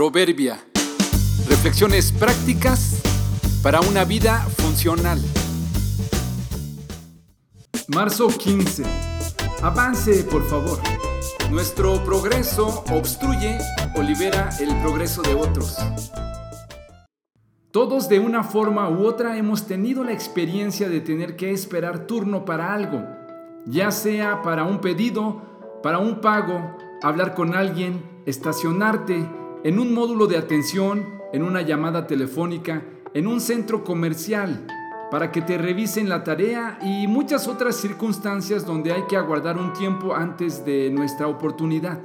Proverbia. Reflexiones prácticas para una vida funcional. Marzo 15. Avance, por favor. Nuestro progreso obstruye o libera el progreso de otros. Todos de una forma u otra hemos tenido la experiencia de tener que esperar turno para algo, ya sea para un pedido, para un pago, hablar con alguien, estacionarte, en un módulo de atención, en una llamada telefónica, en un centro comercial, para que te revisen la tarea y muchas otras circunstancias donde hay que aguardar un tiempo antes de nuestra oportunidad.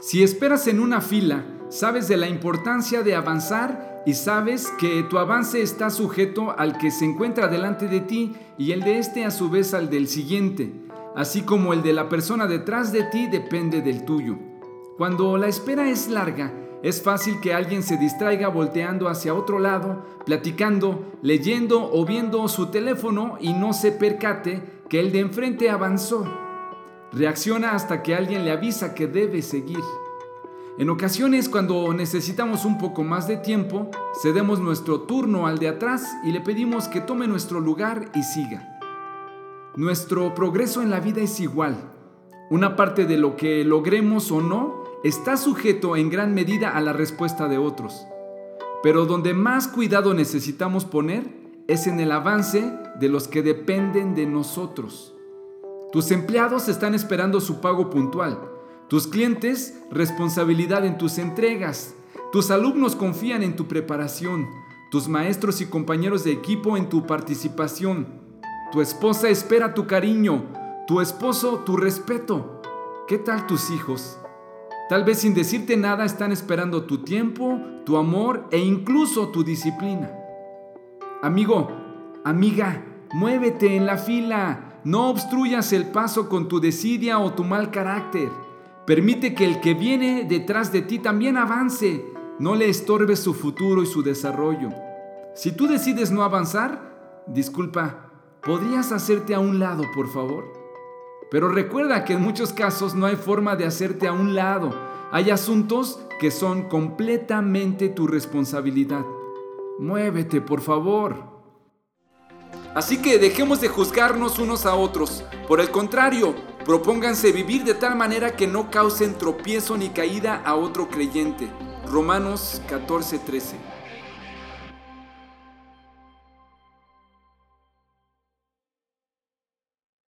Si esperas en una fila, sabes de la importancia de avanzar y sabes que tu avance está sujeto al que se encuentra delante de ti y el de este a su vez al del siguiente, así como el de la persona detrás de ti depende del tuyo. Cuando la espera es larga, es fácil que alguien se distraiga volteando hacia otro lado, platicando, leyendo o viendo su teléfono y no se percate que el de enfrente avanzó. Reacciona hasta que alguien le avisa que debe seguir. En ocasiones cuando necesitamos un poco más de tiempo, cedemos nuestro turno al de atrás y le pedimos que tome nuestro lugar y siga. Nuestro progreso en la vida es igual. Una parte de lo que logremos o no está sujeto en gran medida a la respuesta de otros. Pero donde más cuidado necesitamos poner es en el avance de los que dependen de nosotros. Tus empleados están esperando su pago puntual. Tus clientes, responsabilidad en tus entregas. Tus alumnos confían en tu preparación. Tus maestros y compañeros de equipo en tu participación. Tu esposa espera tu cariño. Tu esposo tu respeto. ¿Qué tal tus hijos? Tal vez sin decirte nada están esperando tu tiempo, tu amor e incluso tu disciplina. Amigo, amiga, muévete en la fila. No obstruyas el paso con tu desidia o tu mal carácter. Permite que el que viene detrás de ti también avance. No le estorbes su futuro y su desarrollo. Si tú decides no avanzar, disculpa, ¿podrías hacerte a un lado, por favor? Pero recuerda que en muchos casos no hay forma de hacerte a un lado. Hay asuntos que son completamente tu responsabilidad. Muévete, por favor. Así que dejemos de juzgarnos unos a otros. Por el contrario, propónganse vivir de tal manera que no causen tropiezo ni caída a otro creyente. Romanos 14:13